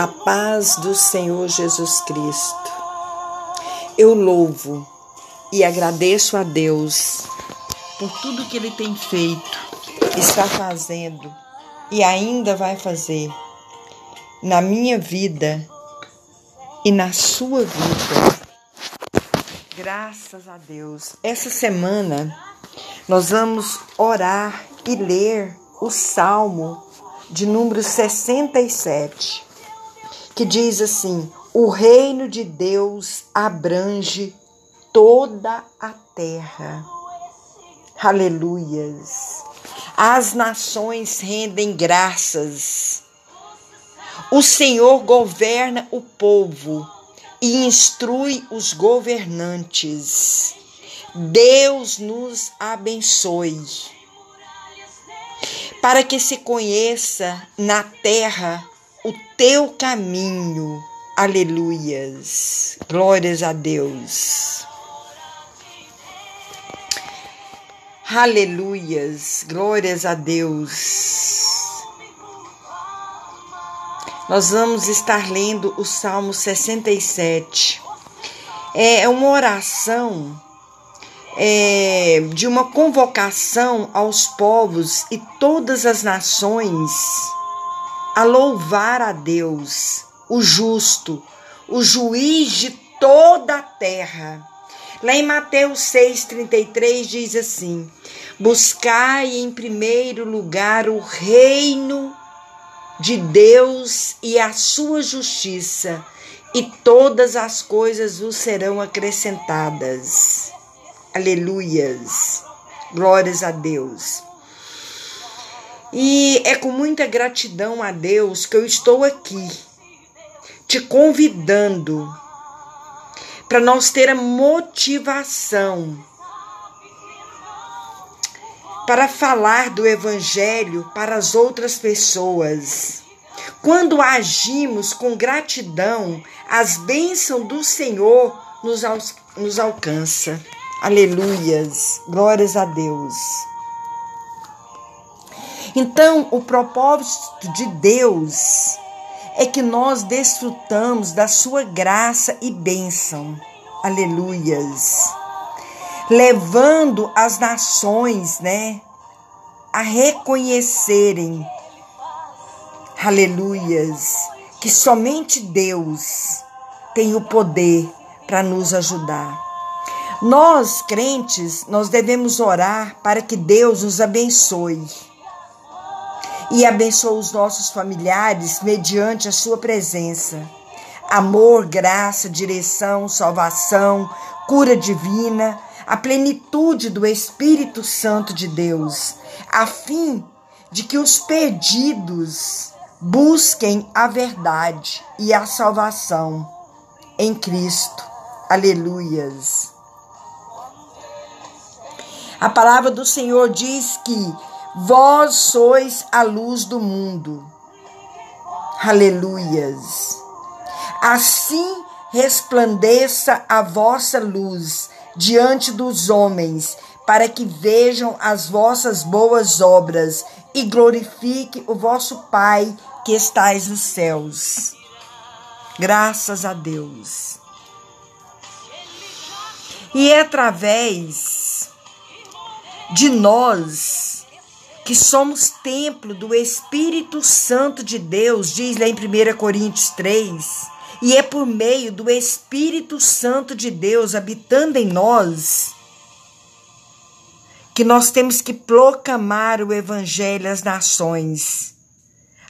A paz do Senhor Jesus Cristo. Eu louvo e agradeço a Deus por tudo que Ele tem feito, está fazendo e ainda vai fazer na minha vida e na sua vida. Graças a Deus. Essa semana nós vamos orar e ler o Salmo de número 67 que diz assim: O reino de Deus abrange toda a terra. Aleluias. As nações rendem graças. O Senhor governa o povo e instrui os governantes. Deus nos abençoe. Para que se conheça na terra o teu caminho. Aleluias. Glórias a Deus. Aleluias. Glórias a Deus. Nós vamos estar lendo o Salmo 67. É uma oração é, de uma convocação aos povos e todas as nações a louvar a Deus, o justo, o juiz de toda a terra. Lá em Mateus 6,33 diz assim: Buscai em primeiro lugar o reino de Deus e a sua justiça, e todas as coisas vos serão acrescentadas. Aleluias. Glórias a Deus. E é com muita gratidão a Deus que eu estou aqui, te convidando para nós ter a motivação para falar do Evangelho para as outras pessoas. Quando agimos com gratidão, as bênçãos do Senhor nos, al nos alcança. Aleluias, glórias a Deus. Então, o propósito de Deus é que nós desfrutamos da sua graça e bênção. Aleluias. Levando as nações, né, a reconhecerem, aleluias, que somente Deus tem o poder para nos ajudar. Nós, crentes, nós devemos orar para que Deus nos abençoe e abençoa os nossos familiares mediante a sua presença. Amor, graça, direção, salvação, cura divina, a plenitude do Espírito Santo de Deus, a fim de que os perdidos busquem a verdade e a salvação em Cristo. Aleluias. A palavra do Senhor diz que Vós sois a luz do mundo. Aleluias. Assim resplandeça a vossa luz diante dos homens, para que vejam as vossas boas obras e glorifique o vosso Pai que estais nos céus. Graças a Deus. E é através de nós que somos templo do Espírito Santo de Deus, diz lá em 1 Coríntios 3, e é por meio do Espírito Santo de Deus habitando em nós que nós temos que proclamar o Evangelho às nações,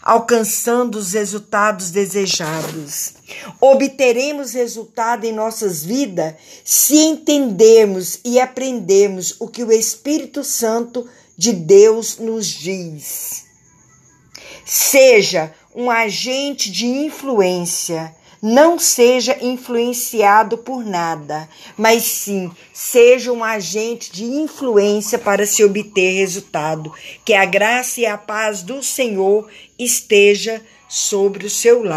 alcançando os resultados desejados. Obteremos resultado em nossas vidas se entendermos e aprendermos o que o Espírito Santo de Deus nos diz. Seja um agente de influência, não seja influenciado por nada, mas sim seja um agente de influência para se obter resultado. Que a graça e a paz do Senhor esteja sobre o seu lar.